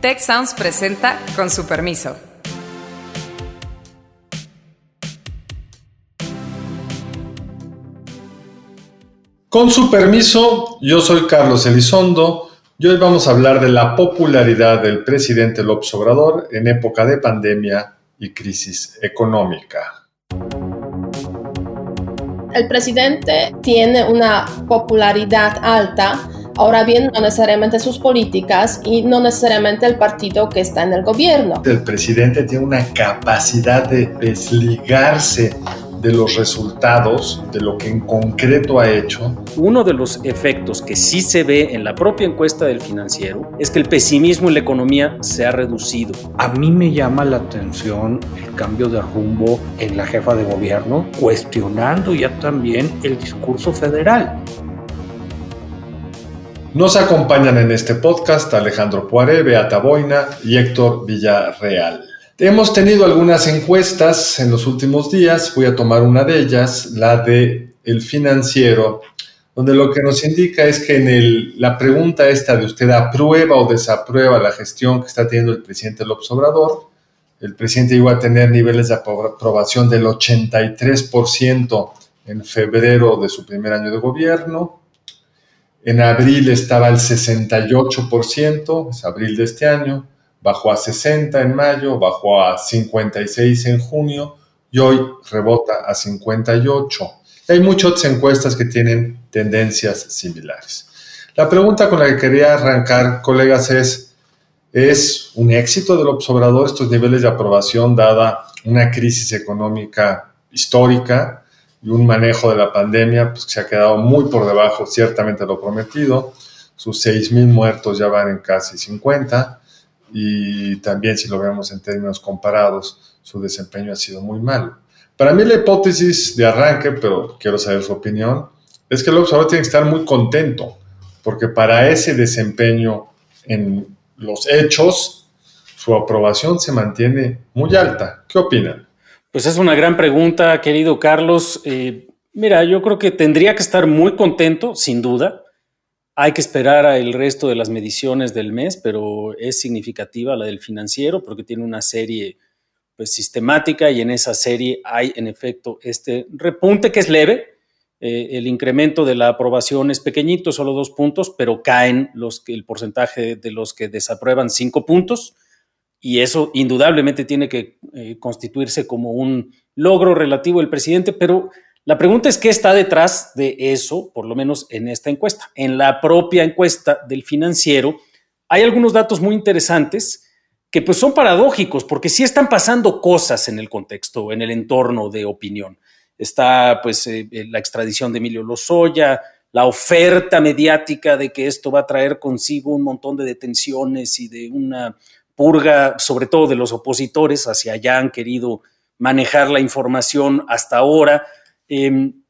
Tech Sounds presenta con su permiso. Con su permiso, yo soy Carlos Elizondo y hoy vamos a hablar de la popularidad del presidente López Obrador en época de pandemia y crisis económica. El presidente tiene una popularidad alta Ahora bien, no necesariamente sus políticas y no necesariamente el partido que está en el gobierno. El presidente tiene una capacidad de desligarse de los resultados, de lo que en concreto ha hecho. Uno de los efectos que sí se ve en la propia encuesta del financiero es que el pesimismo en la economía se ha reducido. A mí me llama la atención el cambio de rumbo en la jefa de gobierno, cuestionando ya también el discurso federal. Nos acompañan en este podcast Alejandro Poiré, Beata Boina y Héctor Villarreal. Hemos tenido algunas encuestas en los últimos días, voy a tomar una de ellas, la de El Financiero, donde lo que nos indica es que en la pregunta esta de usted aprueba o desaprueba la gestión que está teniendo el presidente López Obrador, el presidente iba a tener niveles de aprobación del 83% en febrero de su primer año de gobierno, en abril estaba al 68%, es abril de este año, bajó a 60 en mayo, bajó a 56 en junio y hoy rebota a 58. Hay muchas encuestas que tienen tendencias similares. La pregunta con la que quería arrancar, colegas, es, ¿es un éxito del observador estos niveles de aprobación dada una crisis económica histórica? Y un manejo de la pandemia pues, que se ha quedado muy por debajo, ciertamente lo prometido. Sus 6.000 muertos ya van en casi 50 y también si lo vemos en términos comparados, su desempeño ha sido muy malo. Para mí la hipótesis de arranque, pero quiero saber su opinión, es que el observador tiene que estar muy contento, porque para ese desempeño en los hechos, su aprobación se mantiene muy alta. ¿Qué opinan? Pues es una gran pregunta, querido Carlos. Eh, mira, yo creo que tendría que estar muy contento, sin duda. Hay que esperar el resto de las mediciones del mes, pero es significativa la del financiero porque tiene una serie pues, sistemática y en esa serie hay en efecto este repunte que es leve. Eh, el incremento de la aprobación es pequeñito, solo dos puntos, pero caen los el porcentaje de los que desaprueban cinco puntos y eso indudablemente tiene que eh, constituirse como un logro relativo del presidente, pero la pregunta es qué está detrás de eso, por lo menos en esta encuesta. En la propia encuesta del financiero hay algunos datos muy interesantes que pues son paradójicos, porque sí están pasando cosas en el contexto, en el entorno de opinión. Está pues eh, la extradición de Emilio Lozoya, la oferta mediática de que esto va a traer consigo un montón de detenciones y de una purga, sobre todo de los opositores, hacia allá han querido manejar la información hasta ahora. Em,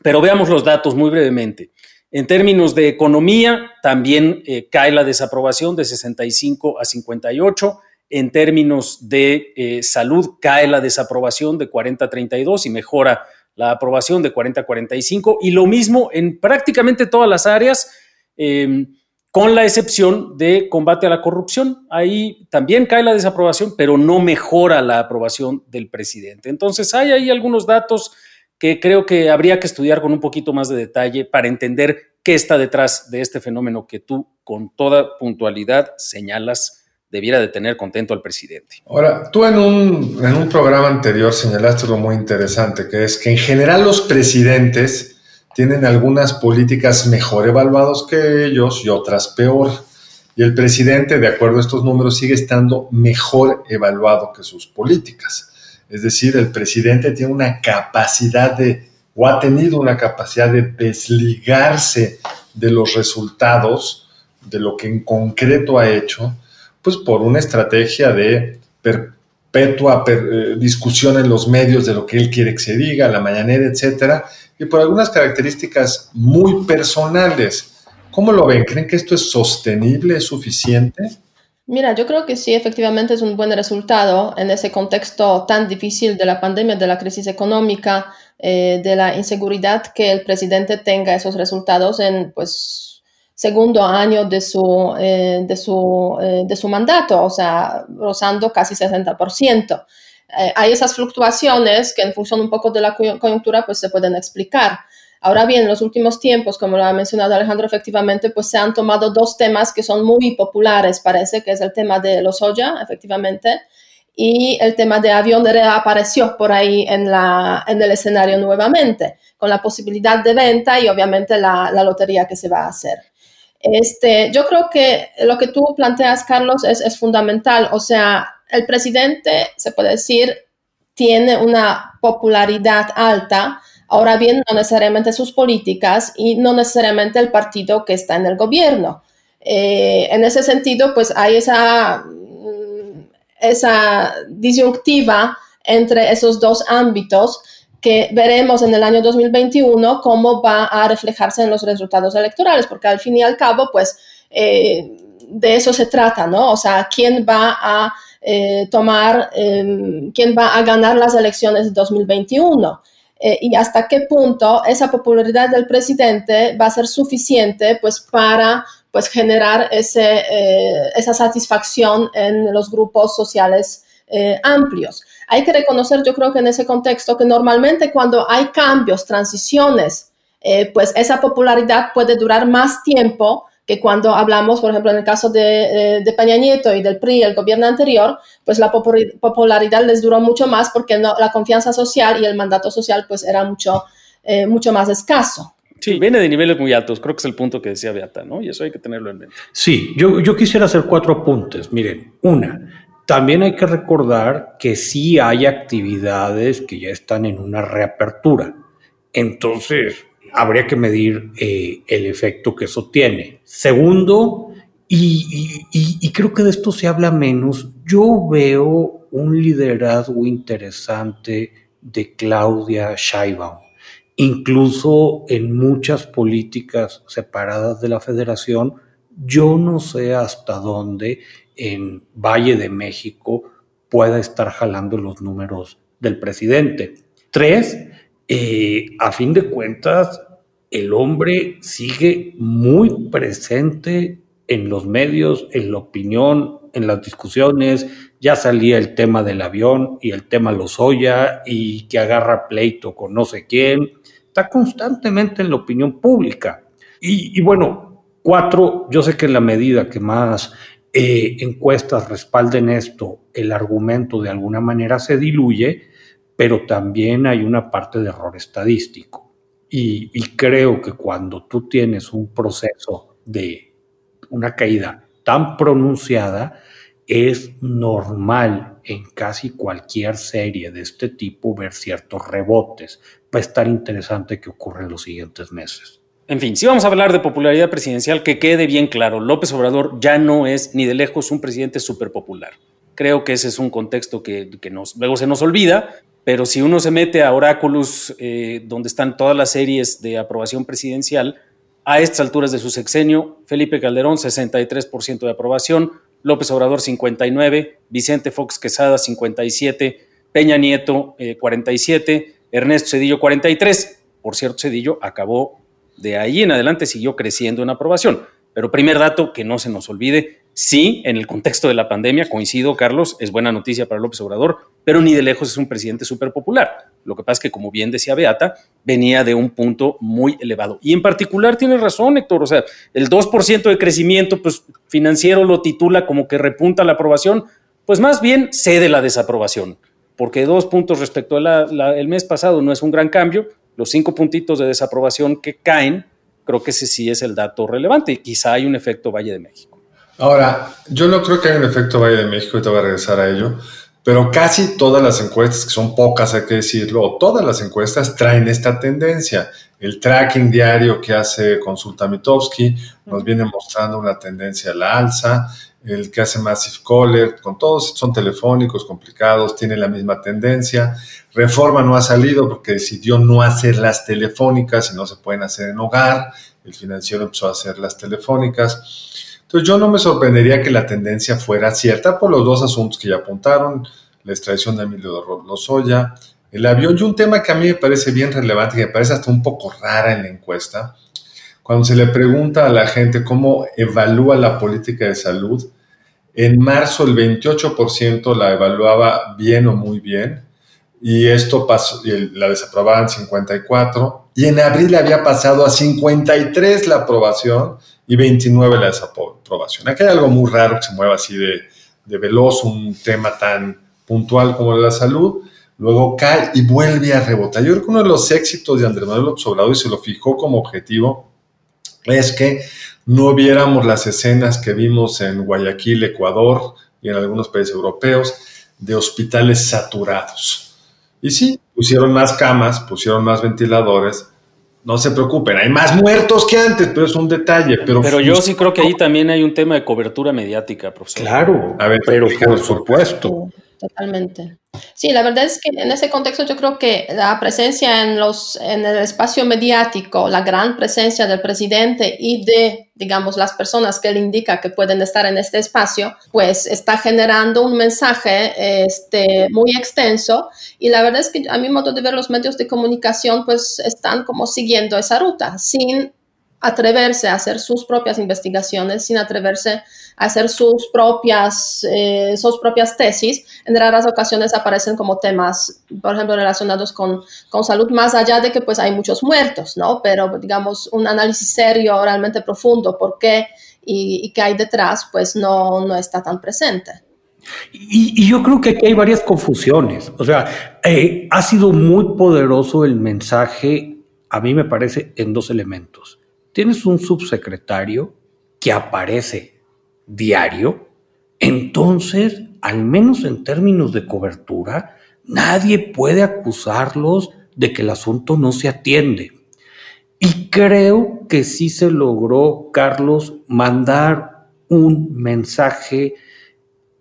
pero veamos los datos muy brevemente. En términos de economía, también eh, cae la desaprobación de 65 a 58. En términos de eh, salud, cae la desaprobación de 40 a 32 y mejora la aprobación de 40 a 45. Y lo mismo en prácticamente todas las áreas. Em, con la excepción de combate a la corrupción. Ahí también cae la desaprobación, pero no mejora la aprobación del presidente. Entonces hay ahí algunos datos que creo que habría que estudiar con un poquito más de detalle para entender qué está detrás de este fenómeno que tú con toda puntualidad señalas debiera de tener contento al presidente. Ahora, tú en un, en un programa anterior señalaste algo muy interesante, que es que en general los presidentes tienen algunas políticas mejor evaluadas que ellos y otras peor. Y el presidente, de acuerdo a estos números, sigue estando mejor evaluado que sus políticas. Es decir, el presidente tiene una capacidad de, o ha tenido una capacidad de desligarse de los resultados, de lo que en concreto ha hecho, pues por una estrategia de perpetua eh, discusión en los medios de lo que él quiere que se diga, la mañanera, etcétera, y por algunas características muy personales. ¿Cómo lo ven? ¿Creen que esto es sostenible, es suficiente? Mira, yo creo que sí, efectivamente es un buen resultado en ese contexto tan difícil de la pandemia, de la crisis económica, eh, de la inseguridad, que el presidente tenga esos resultados en, pues, segundo año de su, eh, de, su, eh, de su mandato, o sea, rozando casi 60%. Eh, hay esas fluctuaciones que en función un poco de la coyuntura pues se pueden explicar. Ahora bien, en los últimos tiempos, como lo ha mencionado Alejandro, efectivamente, pues se han tomado dos temas que son muy populares, parece que es el tema de los Oya, efectivamente, y el tema de avión reapareció por ahí en, la, en el escenario nuevamente, con la posibilidad de venta y obviamente la, la lotería que se va a hacer. Este, yo creo que lo que tú planteas, Carlos, es, es fundamental. O sea, el presidente, se puede decir, tiene una popularidad alta, ahora bien, no necesariamente sus políticas y no necesariamente el partido que está en el gobierno. Eh, en ese sentido, pues hay esa, mm, esa disyuntiva entre esos dos ámbitos que veremos en el año 2021 cómo va a reflejarse en los resultados electorales, porque al fin y al cabo, pues eh, de eso se trata, ¿no? O sea, quién va a eh, tomar, em, quién va a ganar las elecciones de 2021. Eh, y hasta qué punto esa popularidad del presidente va a ser suficiente pues para pues generar ese, esa satisfacción en los grupos sociales amplios hay que reconocer, yo creo que en ese contexto, que normalmente cuando hay cambios, transiciones, eh, pues esa popularidad puede durar más tiempo que cuando hablamos, por ejemplo, en el caso de, eh, de Peña Nieto y del PRI, el gobierno anterior, pues la popularidad les duró mucho más porque no, la confianza social y el mandato social pues era mucho, eh, mucho más escaso. Sí, viene de niveles muy altos, creo que es el punto que decía Beata, ¿no? Y eso hay que tenerlo en mente. Sí, yo, yo quisiera hacer cuatro apuntes. Miren, una, también hay que recordar que sí hay actividades que ya están en una reapertura. Entonces, habría que medir eh, el efecto que eso tiene. Segundo, y, creo que de esto se habla menos, yo veo un liderazgo interesante de Claudia Sheinbaum, incluso en muchas políticas separadas de la federación, yo no sé hasta dónde en Valle de México pueda estar jalando los números del presidente. Tres, eh, a fin de cuentas, el hombre sigue muy presente en los medios, en la opinión, en las discusiones. Ya salía el tema del avión y el tema Lozoya y que agarra pleito con no sé quién. Está constantemente en la opinión pública. Y, bueno, cuatro, yo sé que en la medida que más eh, encuestas respalden esto, el argumento de alguna manera se diluye, pero también hay una parte de error estadístico. Y, creo que cuando tú tienes un proceso de una caída tan pronunciada, es normal en casi cualquier serie de este tipo ver ciertos rebotes. Va a estar interesante que ocurra en los siguientes meses. En fin, si vamos a hablar de popularidad presidencial, que quede bien claro, López Obrador ya no es ni de lejos un presidente súper popular. Creo que ese es un contexto que, luego se nos olvida, pero si uno se mete a Oráculos, eh, donde están todas las series de aprobación presidencial, a estas alturas de su sexenio, Felipe Calderón 63% de aprobación, López Obrador 59, Vicente Fox Quesada 57, Peña Nieto 47, eh, Ernesto Cedillo 43. Por cierto, Cedillo acabó de ahí en adelante siguió creciendo en aprobación. Pero primer dato que no se nos olvide, sí, en el contexto de la pandemia, coincido, Carlos, es buena noticia para López Obrador, pero ni de lejos es un presidente súper popular. Lo que pasa es que, como bien decía Beata, venía de un punto muy elevado. Y en particular tiene razón, Héctor, o sea, el 2% de crecimiento pues, financiero lo titula como que repunta la aprobación, pues más bien cede la desaprobación, porque dos puntos respecto al mes pasado no es un gran cambio, los cinco puntitos de desaprobación que caen, creo que ese sí es el dato relevante. Quizá hay un efecto Valle de México. Ahora, yo no creo que haya un efecto Valle de México, y te voy a regresar a ello, pero casi todas las encuestas, que son pocas hay que decirlo, todas las encuestas traen esta tendencia. El tracking diario que hace Consulta Mitowski nos viene mostrando una tendencia a la alza el que hace Massive Caller, con todos son telefónicos complicados, tiene la misma tendencia. Reforma no ha salido porque decidió no hacer las telefónicas y no se pueden hacer en hogar. El financiero empezó a hacer las telefónicas. Entonces yo no me sorprendería que la tendencia fuera cierta por los dos asuntos que ya apuntaron, la extradición de Emilio Lozoya, el avión y un tema que a mí me parece bien relevante, que me parece hasta un poco rara en la encuesta. cuando se le pregunta a la gente cómo evalúa la política de salud, en marzo el 28% la evaluaba bien o muy bien, y esto pasó, y la desaprobaban 54, y en abril había pasado a 53 la aprobación y 29 la desaprobación. Aquí hay algo muy raro que se mueva así de, de veloz, un tema tan puntual como la salud, luego cae y vuelve a rebotar. Yo creo que uno de los éxitos de Andrés Manuel López Obrador, y se lo fijó como objetivo, es que no viéramos las escenas que vimos en Guayaquil, Ecuador y en algunos países europeos de hospitales saturados. Y sí, pusieron más camas, pusieron más ventiladores. No se preocupen, hay más muertos que antes, pero es un detalle. Pero, pero yo sí creo que ahí también hay un tema de cobertura mediática, profesor. Claro, a ver, pero por supuesto. Totalmente. Sí, la verdad es que en ese contexto yo creo que la presencia en, los, en el espacio mediático, la gran presencia del presidente y de, digamos, las personas que él indica que pueden estar en este espacio, pues está generando un mensaje este, muy extenso y la verdad es que a mi modo de ver los medios de comunicación pues están como siguiendo esa ruta sin atreverse a hacer sus propias investigaciones, sin atreverse a hacer sus propias, eh, sus propias tesis. En raras ocasiones aparecen como temas, por ejemplo, relacionados con, con, salud, más allá de que pues hay muchos muertos, ¿no? Pero digamos, un análisis serio, realmente profundo, por qué y, qué hay detrás, pues no, no está tan presente. Y, y, yo creo que aquí hay varias confusiones. O sea, eh, ha sido muy poderoso el mensaje, a mí me parece, en dos elementos tienes un subsecretario que aparece diario, entonces, al menos en términos de cobertura, nadie puede acusarlos de que el asunto no se atiende. Y creo que sí se logró, Carlos, mandar un mensaje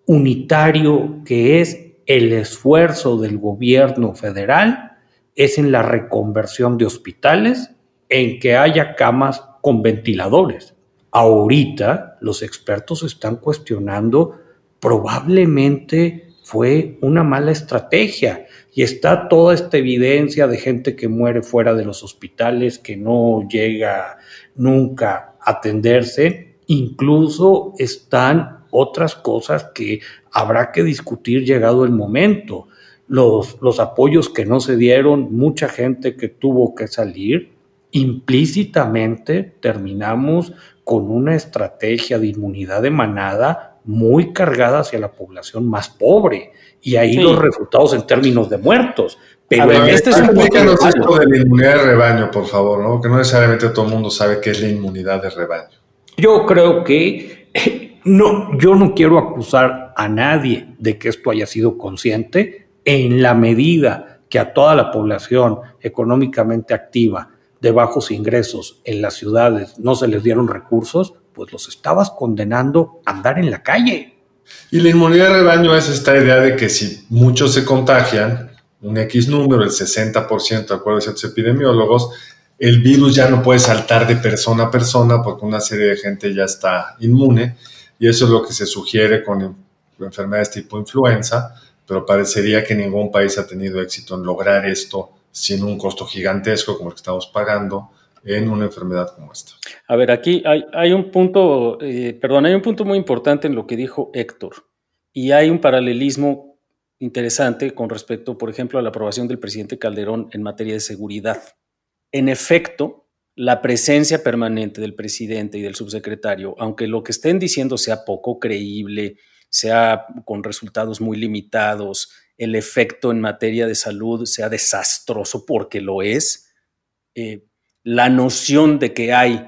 unitario que es el esfuerzo del gobierno federal, es en la reconversión de hospitales en que haya camas con ventiladores. Ahorita los expertos están cuestionando, probablemente fue una mala estrategia y está toda esta evidencia de gente que muere fuera de los hospitales, que no llega nunca a atenderse. Incluso están otras cosas que habrá que discutir llegado el momento. Los, los apoyos que no se dieron, mucha gente que tuvo que salir, implícitamente terminamos con una estrategia de inmunidad de manada muy cargada hacia la población más pobre. Y ahí los resultados en términos de muertos. Pero este es un esto de la inmunidad de rebaño, por favor, ¿no? Que no necesariamente todo el mundo sabe qué es la inmunidad de rebaño. Yo creo que no, yo no quiero acusar a nadie de que esto haya sido consciente en la medida que a toda la población económicamente activa de bajos ingresos en las ciudades no se les dieron recursos, pues los estabas condenando a andar en la calle. Y la inmunidad de rebaño es esta idea de que si muchos se contagian, un X número, el 60% de acuerdo a ciertos epidemiólogos, el virus ya no puede saltar de persona a persona porque una serie de gente ya está inmune y eso es lo que se sugiere con enfermedades tipo influenza, pero parecería que ningún país ha tenido éxito en lograr esto sin un costo gigantesco como el que estamos pagando en una enfermedad como esta. A ver, aquí hay, un punto, eh, perdón, hay un punto muy importante en lo que dijo Héctor y hay un paralelismo interesante con respecto, por ejemplo, a la aprobación del presidente Calderón en materia de seguridad. En efecto, la presencia permanente del presidente y del subsecretario, aunque lo que estén diciendo sea poco creíble, sea con resultados muy limitados, el efecto en materia de salud sea desastroso, porque lo es, eh, la noción de que hay,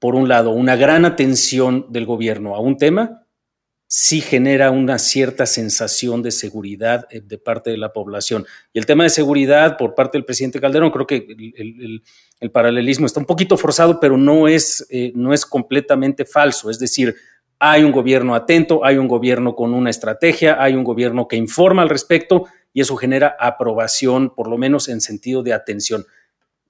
por un lado, una gran atención del gobierno a un tema, sí genera una cierta sensación de seguridad eh, de parte de la población. Y el tema de seguridad por parte del presidente Calderón, creo que el, paralelismo está un poquito forzado, pero no es, eh, no es completamente falso. Es decir, hay un gobierno atento, hay un gobierno con una estrategia, hay un gobierno que informa al respecto y eso genera aprobación, por lo menos en sentido de atención.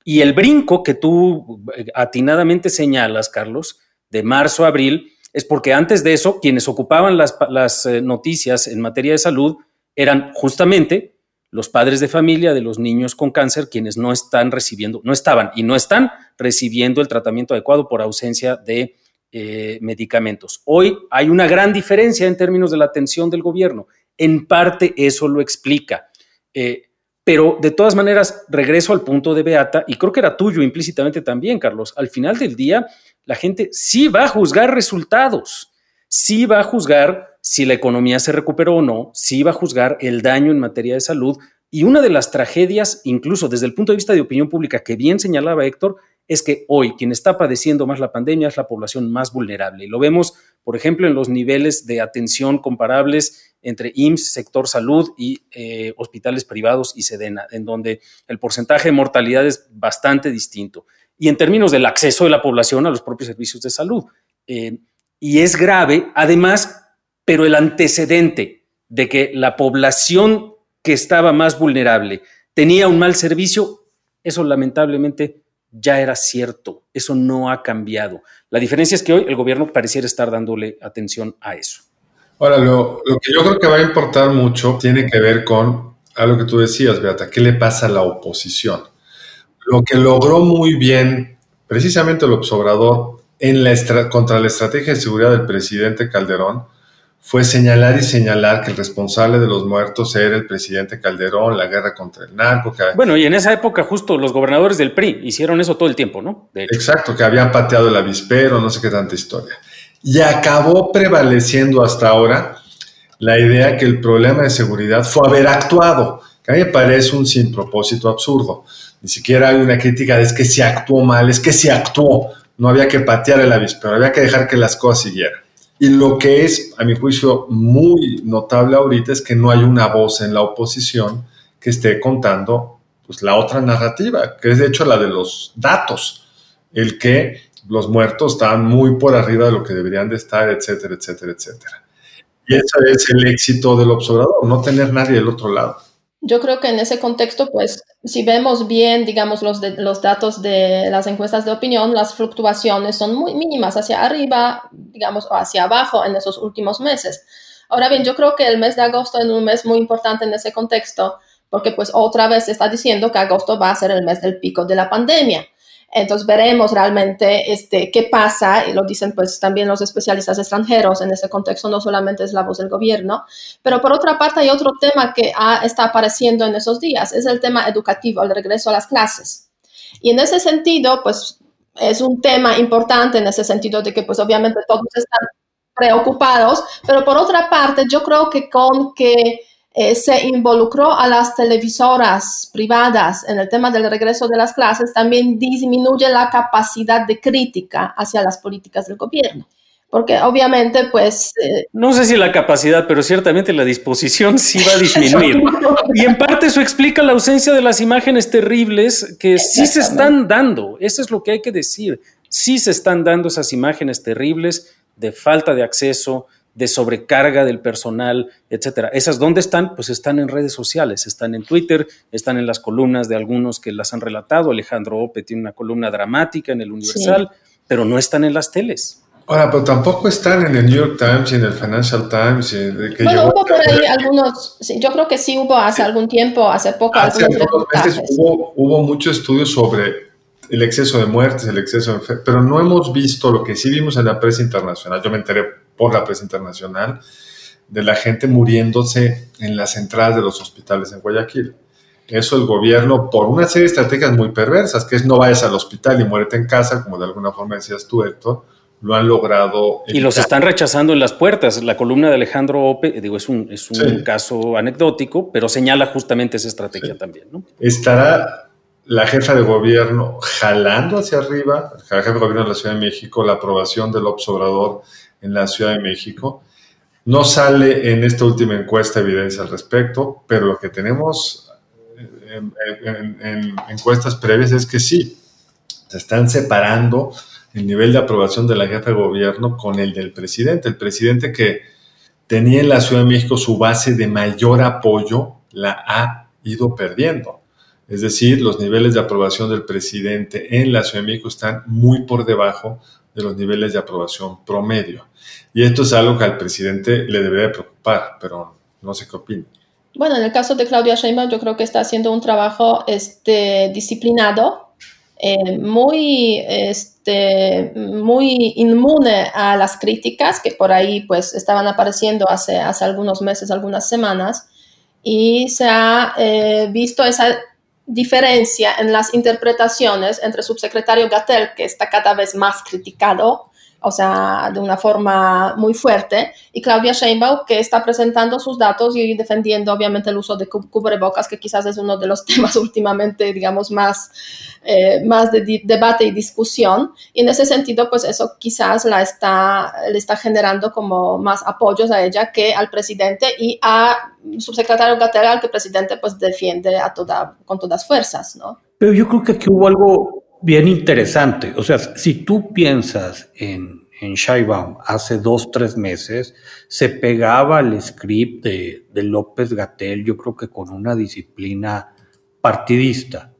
Y el brinco que tú eh, atinadamente señalas, Carlos, de marzo a abril, es porque antes de eso, quienes ocupaban las, las eh, noticias en materia de salud eran justamente los padres de familia de los niños con cáncer, quienes no están recibiendo, no estaban y no están recibiendo el tratamiento adecuado por ausencia de eh, medicamentos. Hoy hay una gran diferencia en términos de la atención del gobierno. En parte eso lo explica. Eh, pero de todas maneras, regreso al punto de Beata, y creo que era tuyo implícitamente también, Carlos. Al final del día, la gente sí va a juzgar resultados, sí va a juzgar si la economía se recuperó o no, si va a juzgar el daño en materia de salud. Y una de las tragedias, incluso desde el punto de vista de opinión pública, que bien señalaba Héctor, es que hoy quien está padeciendo más la pandemia es la población más vulnerable. Y lo vemos, por ejemplo, en los niveles de atención comparables entre IMSS, sector salud y eh, hospitales privados y Sedena, en donde el porcentaje de mortalidad es bastante distinto. Y en términos del acceso de la población a los propios servicios de salud. Eh, y es grave, además, pero el antecedente de que la población que estaba más vulnerable tenía un mal servicio, eso lamentablemente ya era cierto, eso no ha cambiado. La diferencia es que hoy el gobierno pareciera estar dándole atención a eso. Ahora, lo, que yo creo que va a importar mucho tiene que ver con algo que tú decías, Beata, ¿qué le pasa a la oposición? Lo que logró muy bien precisamente el observador en la contra la estrategia de seguridad del presidente Calderón fue señalar y señalar que el responsable de los muertos era el presidente Calderón, la guerra contra el narco. Bueno, y en esa época justo los gobernadores del PRI hicieron eso todo el tiempo, ¿no? Exacto, que habían pateado el avispero, no sé qué tanta historia. Y acabó prevaleciendo hasta ahora la idea que el problema de seguridad fue haber actuado, que a mí me parece un sin propósito absurdo. Ni siquiera hay una crítica de es que se actuó mal, es que se actuó, no había que patear el avispero, había que dejar que las cosas siguieran. Y lo que es, a mi juicio, muy notable ahorita es que no hay una voz en la oposición que esté contando pues, la otra narrativa, que es de hecho la de los datos, el que los muertos están muy por arriba de lo que deberían de estar, etcétera, etcétera, etcétera. Y ese es el éxito del observador, no tener nadie del otro lado. Yo creo que en ese contexto, pues, si vemos bien, digamos, los, de, los datos de las encuestas de opinión, las fluctuaciones son muy mínimas hacia arriba, digamos, o hacia abajo en esos últimos meses. Ahora bien, yo creo que el mes de agosto es un mes muy importante en ese contexto, porque pues otra vez se está diciendo que agosto va a ser el mes del pico de la pandemia. Entonces veremos realmente este, qué pasa, y lo dicen pues también los especialistas extranjeros en ese contexto, no solamente es la voz del gobierno, pero por otra parte hay otro tema que está apareciendo en esos días, es el tema educativo, el regreso a las clases. Y en ese sentido, pues es un tema importante en ese sentido de que pues obviamente todos están preocupados, pero por otra parte yo creo que con que eh, se involucró a las televisoras privadas en el tema del regreso de las clases, también disminuye la capacidad de crítica hacia las políticas del gobierno. Porque obviamente, pues... Eh, no sé si la capacidad, pero ciertamente la disposición sí va a disminuir. y en parte eso explica la ausencia de las imágenes terribles que sí se están dando. Eso es lo que hay que decir. Sí se están dando esas imágenes terribles de falta de acceso, de sobrecarga del personal, etcétera. ¿Esas dónde están? Pues están en redes sociales, están en Twitter, están en las columnas de algunos que las han relatado. Alejandro Ope tiene una columna dramática en el Universal, pero no están en las teles. Ahora, pero tampoco están en el New York Times y en el Financial Times. bueno, hubo por ahí algunos, yo creo que sí hubo hace algún tiempo, hace poco. Hace algunos meses hubo, hubo mucho estudio sobre el exceso de muertes, el exceso de pero no hemos visto lo que sí vimos en la prensa internacional. Yo me enteré por la prensa internacional de la gente muriéndose en las entradas de los hospitales en Guayaquil. Eso el gobierno, por una serie de estrategias muy perversas, que es no vayas al hospital y muérete en casa, como de alguna forma decías tú, Héctor, lo han logrado. Y los están rechazando en las puertas. La columna de Alejandro Ope, digo, es un, es un caso anecdótico, pero señala justamente esa estrategia también. ¿no? Estará la jefa de gobierno jalando hacia arriba, la jefa de gobierno de la Ciudad de México, la aprobación del Obrador en la Ciudad de México. No sale en esta última encuesta evidencia al respecto, pero lo que tenemos en, encuestas previas es que sí, se están separando el nivel de aprobación de la jefa de gobierno con el del presidente. El presidente que tenía en la Ciudad de México su base de mayor apoyo, la ha ido perdiendo. Es decir, los niveles de aprobación del presidente en la Ciudad de México están muy por debajo de los niveles de aprobación promedio. Y esto es algo que al presidente le debería preocupar, pero no sé qué opina. Bueno, en el caso de Claudia Sheinbaum, yo creo que está haciendo un trabajo este, disciplinado, eh, muy, este, muy inmune a las críticas que por ahí pues estaban apareciendo hace, hace algunos meses, algunas semanas, y se ha eh, visto esa diferencia en las interpretaciones entre subsecretario Gatel, que está cada vez más criticado, o sea, de una forma muy fuerte, y Claudia Sheinbaum, que está presentando sus datos y defendiendo obviamente el uso de cubrebocas, que quizás es uno de los temas últimamente, digamos, más, eh, más de debate y discusión. Y en ese sentido, pues eso quizás la está, le está generando como más apoyos a ella que al presidente y a subsecretario Gatell, al que el presidente pues defiende a toda, con todas fuerzas, ¿no? Pero yo creo que aquí hubo algo bien interesante. O sea, si tú piensas en, en Shaibaum hace dos, tres meses, se pegaba al script de, de López Gatel, yo creo que con una disciplina partidista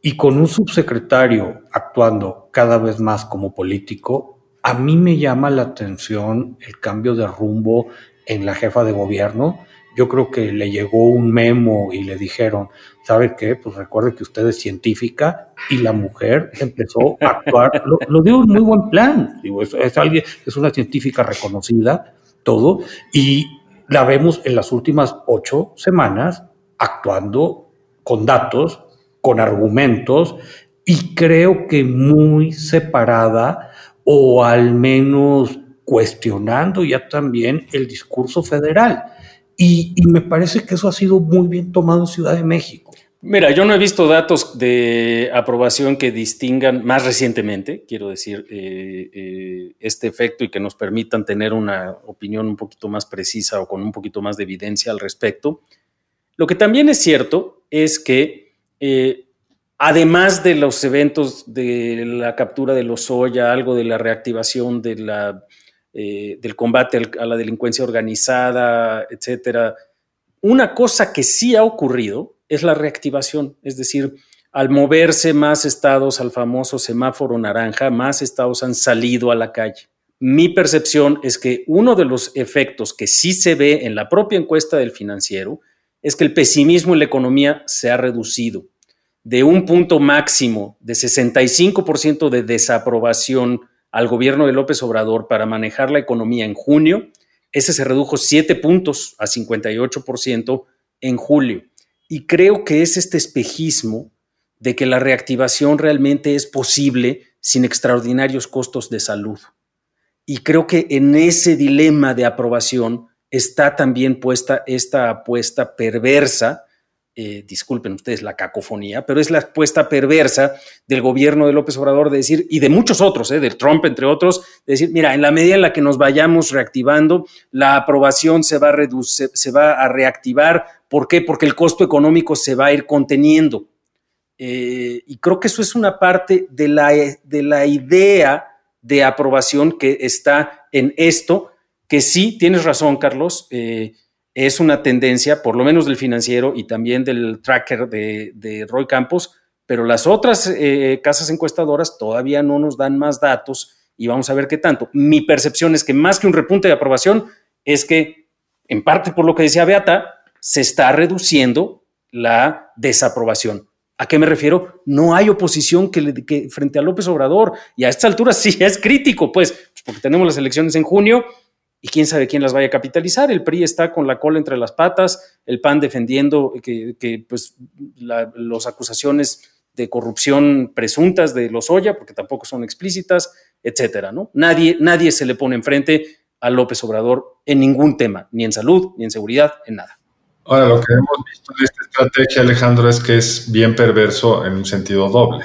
y con un subsecretario actuando cada vez más como político, a mí me llama la atención el cambio de rumbo en la jefa de gobierno yo creo que le llegó un memo y le dijeron, ¿sabe qué? Pues recuerde que usted es científica y la mujer empezó a actuar, lo, dio un muy buen plan, digo, es, alguien, es una científica reconocida, todo, y la vemos en las últimas ocho semanas actuando con datos, con argumentos, y creo que muy separada o al menos cuestionando ya también el discurso federal. Y, me parece que eso ha sido muy bien tomado en Ciudad de México. Mira, yo no he visto datos de aprobación que distingan más recientemente, quiero decir, eh, eh, este efecto y que nos permitan tener una opinión un poquito más precisa o con un poquito más de evidencia al respecto. Lo que también es cierto es que, eh, además de los eventos de la captura de los Soya, algo de la reactivación de la eh, del combate a la delincuencia organizada, etcétera. Una cosa que sí ha ocurrido es la reactivación, es decir, al moverse más estados al famoso semáforo naranja, más estados han salido a la calle. Mi percepción es que uno de los efectos que sí se ve en la propia encuesta del financiero es que el pesimismo en la economía se ha reducido de un punto máximo de 65% de desaprobación al gobierno de López Obrador para manejar la economía en junio, ese se redujo 7 puntos a 58% en julio. Y creo que es este espejismo de que la reactivación realmente es posible sin extraordinarios costos de salud. Y creo que en ese dilema de aprobación está también puesta esta apuesta perversa eh, disculpen ustedes la cacofonía, pero es la apuesta perversa del gobierno de López Obrador de decir, y de muchos otros, eh, del Trump entre otros, de decir, mira, en la medida en la que nos vayamos reactivando, la aprobación se va a reducir, se va a reactivar. ¿Por qué? Porque el costo económico se va a ir conteniendo. Eh, y creo que eso es una parte de la, de la idea de aprobación que está en esto, que sí, tienes razón, Carlos, es una tendencia, por lo menos del financiero y también del tracker de, Roy Campos, pero las otras eh, casas encuestadoras todavía no nos dan más datos y vamos a ver qué tanto. Mi percepción es que más que un repunte de aprobación, es que, en parte por lo que decía Beata, se está reduciendo la desaprobación. ¿A qué me refiero? No hay oposición que, que frente a López Obrador y a esta altura sí es crítico, pues, porque tenemos las elecciones en junio y quién sabe quién las vaya a capitalizar. El PRI está con la cola entre las patas, el PAN defendiendo que, pues las acusaciones de corrupción presuntas de los Oya, porque tampoco son explícitas, etcétera, ¿no? Nadie, nadie se le pone enfrente a López Obrador en ningún tema, ni en salud, ni en seguridad, en nada. Ahora, lo que hemos visto en esta estrategia, Alejandro, es que es bien perverso en un sentido doble.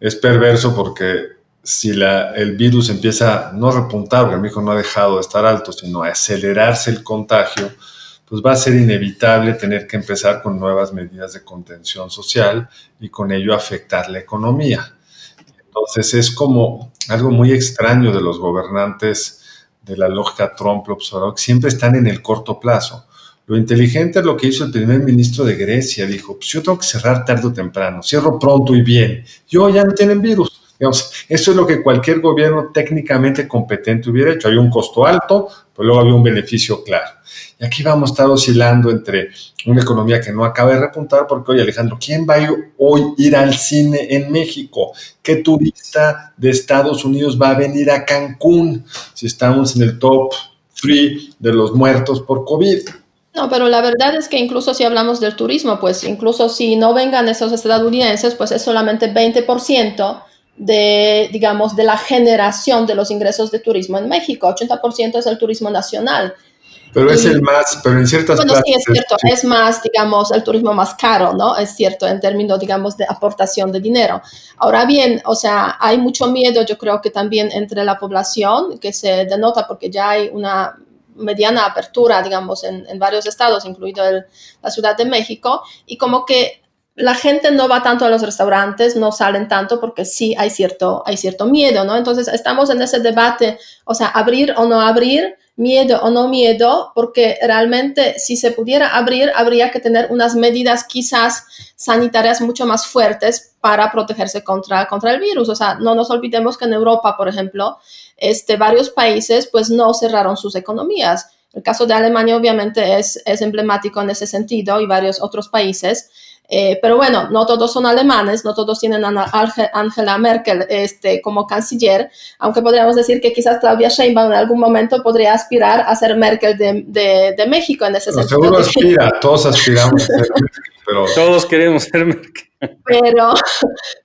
Es perverso porque si la, el virus empieza no repuntar, porque mi hijo no ha dejado de estar alto, sino a acelerarse el contagio, pues va a ser inevitable tener que empezar con nuevas medidas de contención social y con ello afectar la economía. Entonces es como algo muy extraño de los gobernantes de la lógica Trump, Observador, siempre están en el corto plazo. Lo inteligente es lo que hizo el primer ministro de Grecia. Dijo, pues yo tengo que cerrar tarde o temprano, cierro pronto y bien. Yo ya no tienen virus eso es lo que cualquier gobierno técnicamente competente hubiera hecho. Hay un costo alto, pero luego había un beneficio claro. Y aquí vamos a estar oscilando entre una economía que no acaba de repuntar, porque oye Alejandro, ¿quién va a hoy ir al cine en México? ¿Qué turista de Estados Unidos va a venir a Cancún si estamos en el top 3 de los muertos por COVID? No, pero la verdad es que incluso si hablamos del turismo, pues incluso si no vengan esos estadounidenses, pues es solamente 20% de, digamos, de la generación de los ingresos de turismo en México. 80% es el turismo nacional. Pero es el más, pero en ciertas Bueno, sí, es cierto, es más, digamos, el turismo más caro, ¿no? Es cierto, en términos, digamos, de aportación de dinero. Ahora bien, o sea, hay mucho miedo, yo creo que también entre la población, que se denota porque ya hay una mediana apertura, digamos, en, en varios estados, incluido el, la Ciudad de México, y como que la gente no va tanto a los restaurantes, no salen tanto porque sí hay cierto, hay cierto miedo, ¿no? Entonces estamos en ese debate, o sea, abrir o no abrir, miedo o no miedo, porque realmente si se pudiera abrir, habría que tener unas medidas quizás sanitarias mucho más fuertes para protegerse contra, contra el virus. O sea, no nos olvidemos que en Europa, por ejemplo, este, varios países pues no cerraron sus economías. El caso de Alemania obviamente es, es emblemático en ese sentido y varios otros países. Eh, pero bueno, no todos son alemanes, no todos tienen a Angela Merkel este, como canciller, aunque podríamos decir que quizás Claudia Sheinbaum en algún momento podría aspirar a ser Merkel de, de, México en ese sentido. Seguro aspira, todos aspiramos a ser Merkel, pero... Todos queremos ser Merkel. Pero,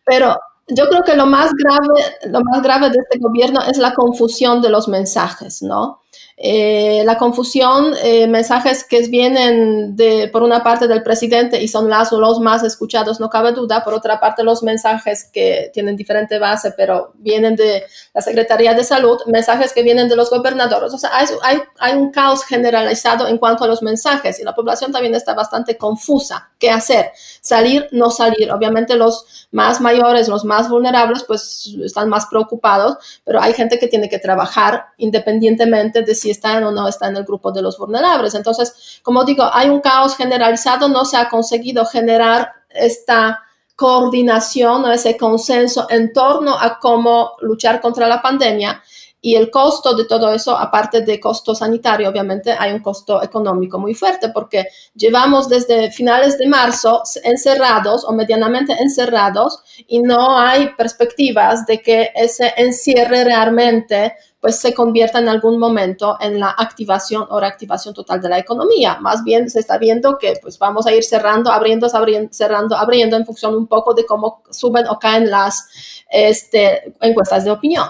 pero yo creo que lo más grave, lo más grave de este gobierno es la confusión de los mensajes, ¿no? Eh, la confusión, eh, mensajes que vienen de, por una parte del presidente y son las, los más escuchados, no cabe duda, por otra parte los mensajes que tienen diferente base, pero vienen de la Secretaría de Salud, mensajes que vienen de los gobernadores. O sea, hay, hay, hay un caos generalizado en cuanto a los mensajes y la población también está bastante confusa. ¿Qué hacer? Salir, no salir. Obviamente los más mayores, los más vulnerables, pues están más preocupados, pero hay gente que tiene que trabajar independientemente de si están o no están en el grupo de los vulnerables. Entonces, como digo, hay un caos generalizado, no se ha conseguido generar esta coordinación o ese consenso en torno a cómo luchar contra la pandemia. Y el costo de todo eso, aparte de costo sanitario, obviamente hay un costo económico muy fuerte porque llevamos desde finales de marzo encerrados o medianamente encerrados y no hay perspectivas de que ese encierre realmente pues se convierta en algún momento en la activación o reactivación total de la economía. Más bien se está viendo que pues vamos a ir cerrando, abriendo, abriendo cerrando, abriendo en función un poco de cómo suben o caen las este, encuestas de opinión.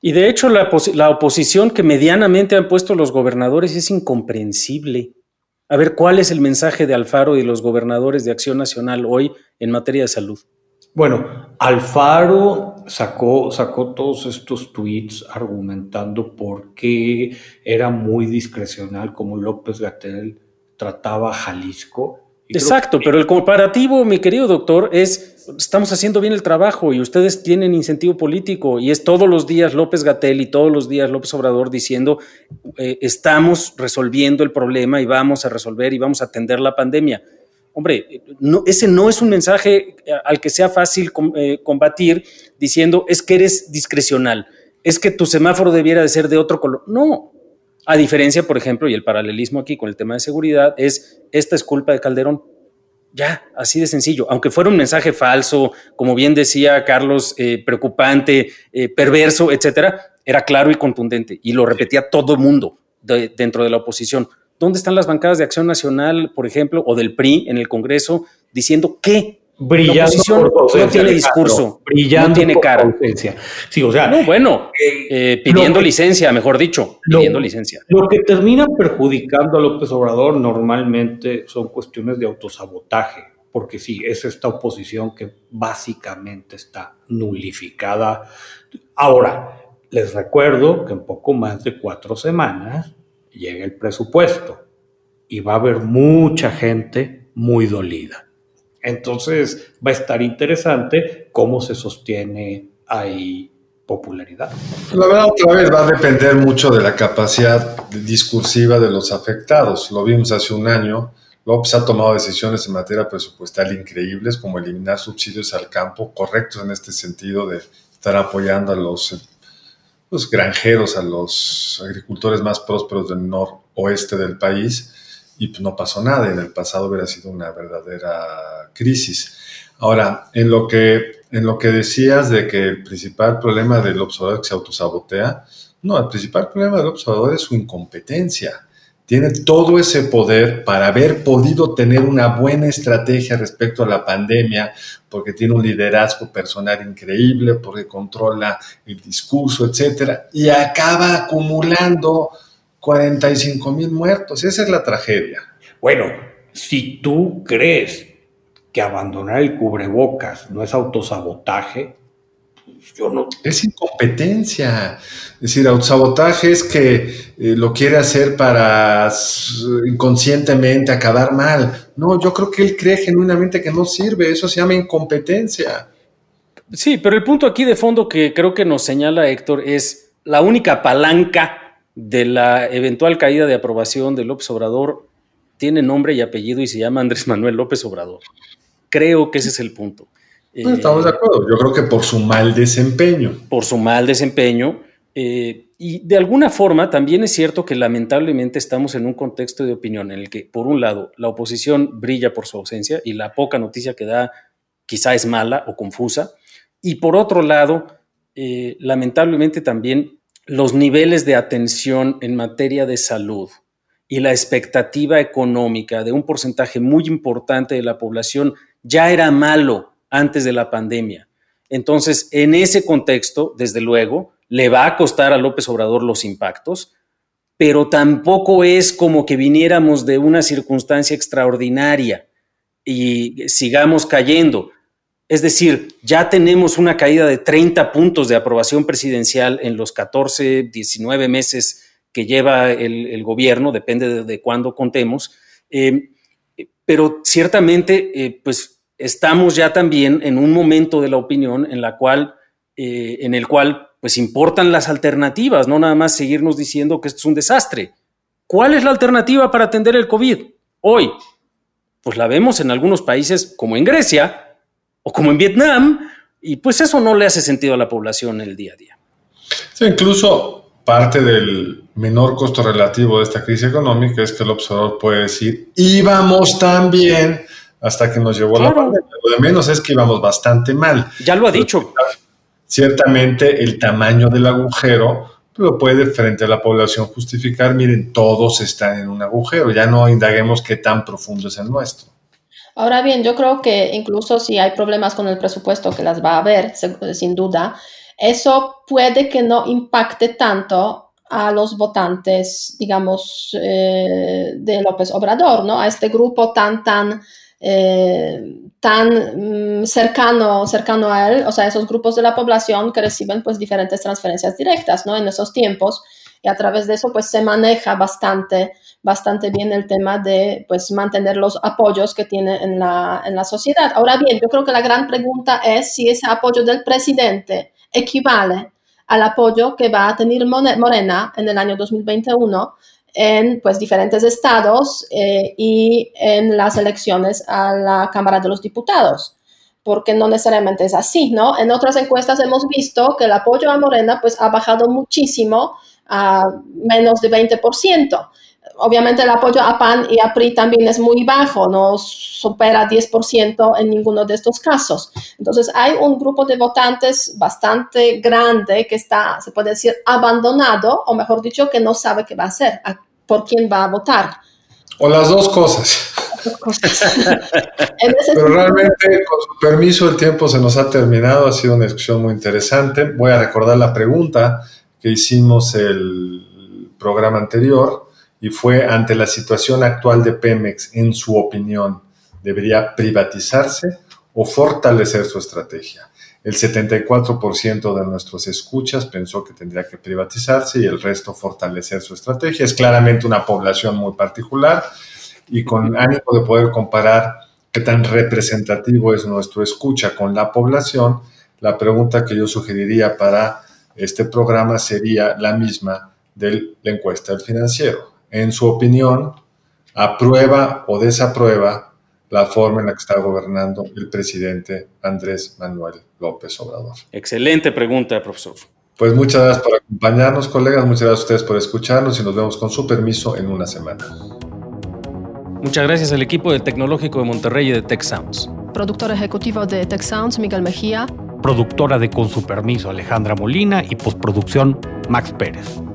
Y de hecho la, la oposición que medianamente han puesto los gobernadores es incomprensible. A ver, ¿cuál es el mensaje de Alfaro y los gobernadores de Acción Nacional hoy en materia de salud? Bueno, Alfaro sacó, sacó todos estos tweets argumentando por qué era muy discrecional como López Gatel trataba a Jalisco. Exacto, pero el comparativo, mi querido doctor, es estamos haciendo bien el trabajo y ustedes tienen incentivo político y es todos los días López Gatel y todos los días López Obrador diciendo eh, estamos resolviendo el problema y vamos a resolver y vamos a atender la pandemia Hombre, no, ese no es un mensaje al que sea fácil eh, combatir diciendo es que eres discrecional, es que tu semáforo debiera de ser de otro color. No, a diferencia, por ejemplo, y el paralelismo aquí con el tema de seguridad, es esta es culpa de Calderón. Ya, así de sencillo. Aunque fuera un mensaje falso, como bien decía Carlos, eh, preocupante, eh, perverso, etcétera, era claro y contundente y lo repetía todo el mundo dentro de la oposición. ¿Dónde están las bancadas de Acción Nacional, por ejemplo, o del PRI en el Congreso, diciendo que brillando la no tiene discurso, brillando no tiene cara. Sí, o sea, no, bueno, eh, eh, pidiendo licencia, mejor dicho, pidiendo licencia. Lo que termina perjudicando a López Obrador normalmente son cuestiones de autosabotaje, porque sí, es esta oposición que básicamente está nulificada. Ahora, les recuerdo que en poco más de cuatro semanas llega el presupuesto y va a haber mucha gente muy dolida. Entonces va a estar interesante cómo se sostiene ahí popularidad. La verdad, otra vez va a depender mucho de la capacidad discursiva de los afectados. Lo vimos hace un año. López ha tomado decisiones en materia presupuestal increíbles, como eliminar subsidios al campo, correctos en este sentido de estar apoyando a los los granjeros, a los agricultores más prósperos del noroeste del país y pues no pasó nada. En el pasado hubiera sido una verdadera crisis. Ahora, en lo que, en lo que decías de que el principal problema del observador que se autosabotea, no, el principal problema del observador es su incompetencia. Tiene todo ese poder para haber podido tener una buena estrategia respecto a la pandemia, porque tiene un liderazgo personal increíble, porque controla el discurso, etcétera, y acaba acumulando 45 mil muertos. Esa es la tragedia. Bueno, si tú crees que abandonar el cubrebocas no es autosabotaje, yo no. Es incompetencia. Es decir, autosabotaje es que eh, lo quiere hacer para inconscientemente acabar mal. No, yo creo que él cree genuinamente que no sirve. Eso se llama incompetencia. Sí, pero el punto aquí de fondo que creo que nos señala Héctor es la única palanca de la eventual caída de aprobación de López Obrador tiene nombre y apellido y se llama Andrés Manuel López Obrador. Creo que ese es el punto. estamos de acuerdo. Yo creo que por su mal desempeño. Por su mal desempeño. Eh, y de alguna forma también es cierto que lamentablemente estamos en un contexto de opinión en el que, por un lado, la oposición brilla por su ausencia y la poca noticia que da quizá es mala o confusa. Y por otro lado, eh, lamentablemente también los niveles de atención en materia de salud y la expectativa económica de un porcentaje muy importante de la población ya era malo antes de la pandemia. Entonces, en ese contexto, desde luego, le va a costar a López Obrador los impactos, pero tampoco es como que viniéramos de una circunstancia extraordinaria y sigamos cayendo. Es decir, ya tenemos una caída de 30 puntos de aprobación presidencial en los 14, 19 meses que lleva el, gobierno, depende de, cuándo contemos. Eh, pero ciertamente, eh, pues estamos ya también en un momento de la opinión en la cual, eh, en el cual, pues importan las alternativas, no nada más seguirnos diciendo que esto es un desastre. ¿Cuál es la alternativa para atender el COVID hoy? Pues la vemos en algunos países como en Grecia o como en Vietnam, y pues eso no le hace sentido a la población el día a día. Sí, incluso parte del menor costo relativo de esta crisis económica es que el observador puede decir, íbamos tan bien hasta que nos llevó la pandemia. Lo de menos es que íbamos bastante mal. Ya lo ha dicho. Ciertamente el tamaño del agujero lo puede frente a la población justificar, miren, todos están en un agujero, ya no indaguemos qué tan profundo es el nuestro. Ahora bien, yo creo que incluso si hay problemas con el presupuesto, que las va a haber, sin duda, eso puede que no impacte tanto a los votantes, digamos, eh, de López Obrador, ¿no? A este grupo tan, tan eh, tan mm, cercano, cercano a él, o sea, esos grupos de la población que reciben pues diferentes transferencias directas, ¿no? En esos tiempos y a través de eso pues se maneja bastante, bastante bien el tema de pues mantener los apoyos que tiene en la, en la sociedad. Ahora bien, yo creo que la gran pregunta es si ese apoyo del presidente equivale al apoyo que va a tener Morena en el año 2021 en pues, diferentes estados eh, y en las elecciones a la Cámara de los Diputados, porque no necesariamente es así, ¿no? En otras encuestas hemos visto que el apoyo a Morena pues, ha bajado muchísimo a menos de 20%. Obviamente el apoyo a PAN y a PRI también es muy bajo, no supera 10% en ninguno de estos casos. Entonces hay un grupo de votantes bastante grande que está, se puede decir, abandonado, o mejor dicho, que no sabe qué va a hacer, por quién va a votar. O las dos cosas. Pero realmente, con su permiso, el tiempo se nos ha terminado. Ha sido una discusión muy interesante. Voy a recordar la pregunta que hicimos el programa anterior y fue ante la situación actual de Pemex, en su opinión, ¿debería privatizarse o fortalecer su estrategia? El 74% de nuestros escuchas pensó que tendría que privatizarse y el resto fortalecer su estrategia. Es claramente una población muy particular y con ánimo de poder comparar qué tan representativo es nuestro escucha con la población, la pregunta que yo sugeriría para este programa sería la misma de la encuesta del financiero. En su opinión, ¿aprueba o desaprueba la forma en la que está gobernando el presidente Andrés Manuel López Obrador? Excelente pregunta, profesor. Pues muchas gracias por acompañarnos, colegas. Muchas gracias a ustedes por escucharnos y nos vemos con su permiso en una semana. Muchas gracias al equipo del Tecnológico de Monterrey y de Tech Sounds. Productor ejecutivo de Tech Sounds, Miguel Mejía. Productora de Con su permiso, Alejandra Molina. Y postproducción, Max Pérez.